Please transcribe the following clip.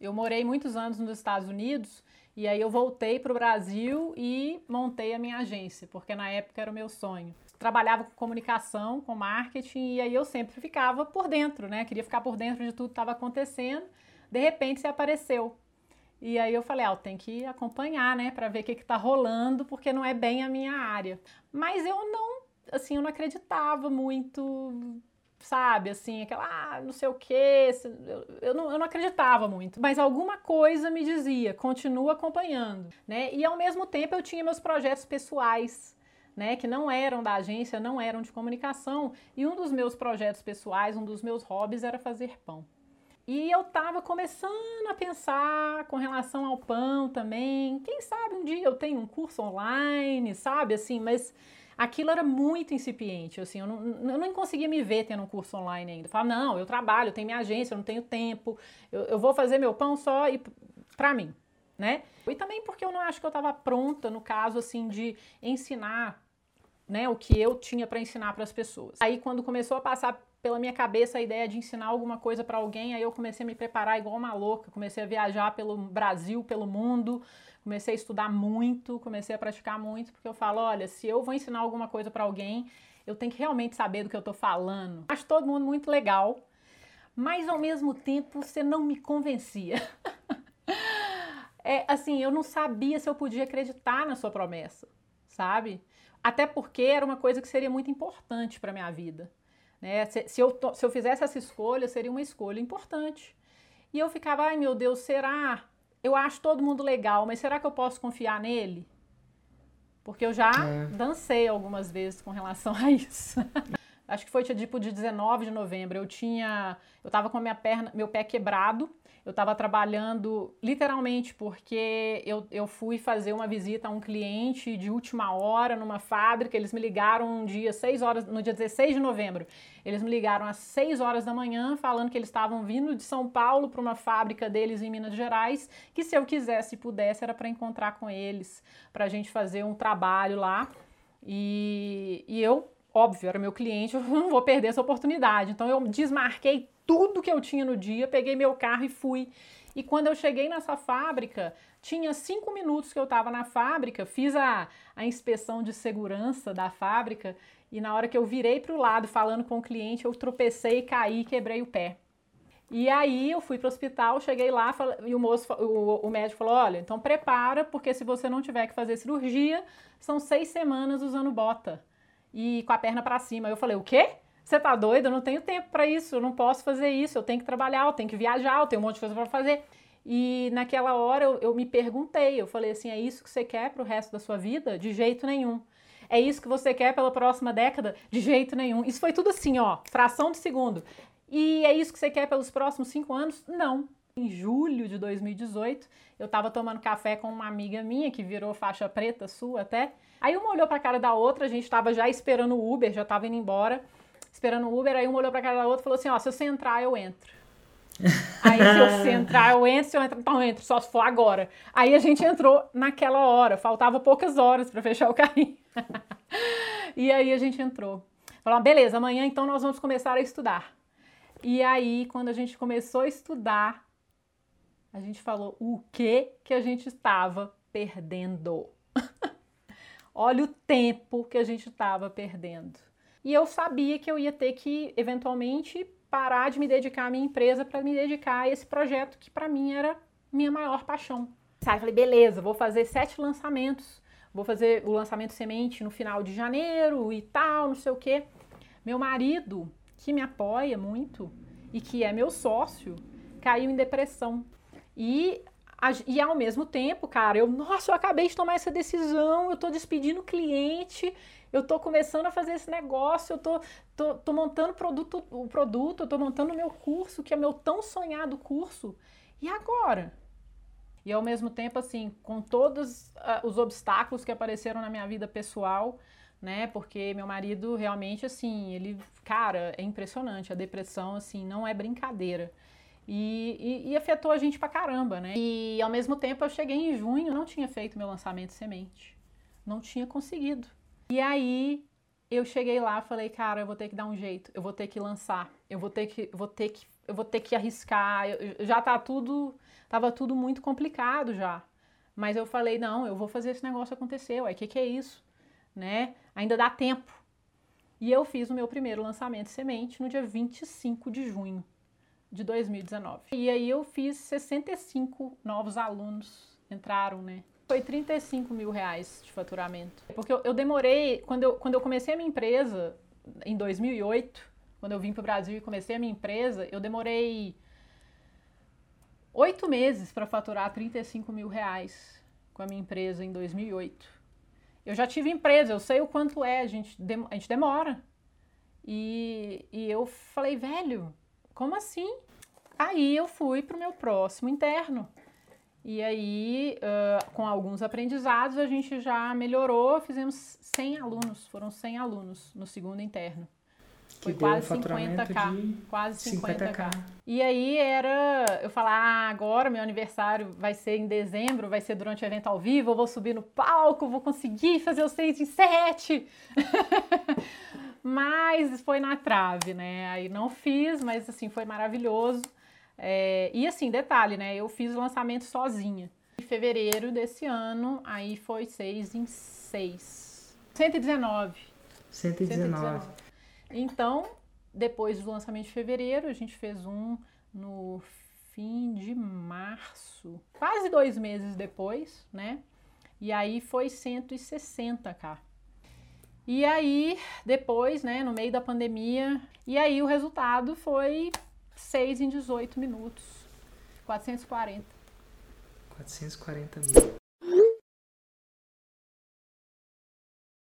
Eu morei muitos anos nos Estados Unidos e aí eu voltei para o Brasil e montei a minha agência, porque na época era o meu sonho. Trabalhava com comunicação, com marketing e aí eu sempre ficava por dentro, né? Queria ficar por dentro de tudo que estava acontecendo. De repente você apareceu. E aí eu falei, ah, tem que acompanhar, né, para ver o que está rolando, porque não é bem a minha área. Mas eu não, assim, eu não acreditava muito sabe, assim, aquela, ah, não sei o quê, eu, não, eu não acreditava muito, mas alguma coisa me dizia, continua acompanhando, né, e ao mesmo tempo eu tinha meus projetos pessoais, né, que não eram da agência, não eram de comunicação, e um dos meus projetos pessoais, um dos meus hobbies era fazer pão. E eu estava começando a pensar com relação ao pão também. Quem sabe um dia eu tenho um curso online, sabe? Assim, mas aquilo era muito incipiente, assim, eu não, eu não conseguia me ver tendo um curso online ainda. Eu falava, não, eu trabalho, eu tenho minha agência, eu não tenho tempo, eu, eu vou fazer meu pão só e para mim, né? E também porque eu não acho que eu estava pronta, no caso, assim, de ensinar, né, o que eu tinha para ensinar para as pessoas. Aí, quando começou a passar pela minha cabeça a ideia de ensinar alguma coisa para alguém, aí eu comecei a me preparar igual uma louca, comecei a viajar pelo Brasil, pelo mundo, comecei a estudar muito, comecei a praticar muito, porque eu falo, olha, se eu vou ensinar alguma coisa para alguém, eu tenho que realmente saber do que eu tô falando. Acho todo mundo muito legal, mas ao mesmo tempo você não me convencia. é assim, eu não sabia se eu podia acreditar na sua promessa, sabe? Até porque era uma coisa que seria muito importante para minha vida. Né? Se, se, eu, se eu fizesse essa escolha, seria uma escolha importante. E eu ficava, ai meu Deus, será? eu acho todo mundo legal, mas será que eu posso confiar nele? Porque eu já é. dancei algumas vezes com relação a isso. Acho que foi tipo de 19 de novembro. Eu tinha, eu tava com a minha perna, meu pé quebrado eu estava trabalhando literalmente porque eu, eu fui fazer uma visita a um cliente de última hora numa fábrica. Eles me ligaram um dia, 6 horas, no dia 16 de novembro. Eles me ligaram às 6 horas da manhã, falando que eles estavam vindo de São Paulo para uma fábrica deles em Minas Gerais, que se eu quisesse e pudesse era para encontrar com eles, para a gente fazer um trabalho lá. E, e eu, óbvio, era meu cliente, eu não vou perder essa oportunidade. Então eu desmarquei tudo que eu tinha no dia, peguei meu carro e fui. E quando eu cheguei nessa fábrica, tinha cinco minutos que eu estava na fábrica, fiz a, a inspeção de segurança da fábrica e na hora que eu virei para o lado falando com o cliente, eu tropecei, caí e quebrei o pé. E aí eu fui para o hospital, cheguei lá e o, moço, o, o médico falou: olha, então prepara, porque se você não tiver que fazer cirurgia, são seis semanas usando bota e com a perna para cima. Eu falei: o quê? Você tá doido? Eu não tenho tempo para isso, eu não posso fazer isso, eu tenho que trabalhar, eu tenho que viajar, eu tenho um monte de coisa para fazer. E naquela hora eu, eu, me perguntei, eu falei assim, é isso que você quer para o resto da sua vida? De jeito nenhum. É isso que você quer pela próxima década? De jeito nenhum. Isso foi tudo assim, ó, fração de segundo. E é isso que você quer pelos próximos cinco anos? Não. Em julho de 2018, eu estava tomando café com uma amiga minha que virou faixa preta sua até. Aí uma olhou para a cara da outra, a gente estava já esperando o Uber, já estava indo embora esperando o Uber, aí uma olhou pra cara da outra e falou assim, ó, se você entrar, eu entro. Aí se você entrar, eu entro, se eu entrar, então eu entro, só se for agora. Aí a gente entrou naquela hora, faltava poucas horas para fechar o carrinho. e aí a gente entrou. Falou, beleza, amanhã então nós vamos começar a estudar. E aí, quando a gente começou a estudar, a gente falou o que que a gente estava perdendo. Olha o tempo que a gente estava perdendo. E eu sabia que eu ia ter que, eventualmente, parar de me dedicar à minha empresa para me dedicar a esse projeto que para mim era minha maior paixão. Aí falei, beleza, vou fazer sete lançamentos, vou fazer o lançamento semente no final de janeiro e tal, não sei o quê. Meu marido, que me apoia muito e que é meu sócio, caiu em depressão. E, e ao mesmo tempo, cara, eu, nossa, eu acabei de tomar essa decisão, eu tô despedindo o cliente, eu estou começando a fazer esse negócio, eu tô, tô, tô montando produto, o produto, eu estou montando o meu curso, que é meu tão sonhado curso. E agora? E ao mesmo tempo, assim, com todos uh, os obstáculos que apareceram na minha vida pessoal, né? Porque meu marido realmente, assim, ele, cara, é impressionante. A depressão, assim, não é brincadeira. E, e, e, afetou a gente pra caramba, né? E ao mesmo tempo eu cheguei em junho, não tinha feito meu lançamento semente. Não tinha conseguido. E aí eu cheguei lá, falei, cara, eu vou ter que dar um jeito, eu vou ter que lançar, eu vou ter que, vou ter que, eu vou ter que arriscar, eu, já tá tudo Tava tudo muito complicado já. Mas eu falei, não, eu vou fazer esse negócio acontecer. Ué, o que, que é isso? Né? Ainda dá tempo. E eu fiz o meu primeiro lançamento semente no dia 25 de junho de 2019. E aí eu fiz 65 novos alunos entraram, né? Foi 35 mil reais de faturamento. Porque eu, eu demorei, quando eu, quando eu comecei a minha empresa, em 2008, quando eu vim para o Brasil e comecei a minha empresa, eu demorei oito meses para faturar 35 mil reais com a minha empresa em 2008. Eu já tive empresa, eu sei o quanto é, a gente, a gente demora. E, e eu falei, velho, como assim? Aí eu fui para o meu próximo interno. E aí, uh, com alguns aprendizados, a gente já melhorou, fizemos 100 alunos, foram 100 alunos no segundo interno. Foi quase 50k, quase 50k. 50K. E aí era, eu falar, ah, agora meu aniversário vai ser em dezembro, vai ser durante o evento ao vivo, eu vou subir no palco, vou conseguir fazer os 6 em 7. mas foi na trave, né? Aí não fiz, mas assim, foi maravilhoso. É, e assim, detalhe, né? Eu fiz o lançamento sozinha. Em fevereiro desse ano, aí foi 6 em 6. 119. 119. 119. Então, depois do lançamento de fevereiro, a gente fez um no fim de março, quase dois meses depois, né? E aí foi 160k. E aí, depois, né, no meio da pandemia, e aí o resultado foi 6 em 18 minutos. 440. 440 mil.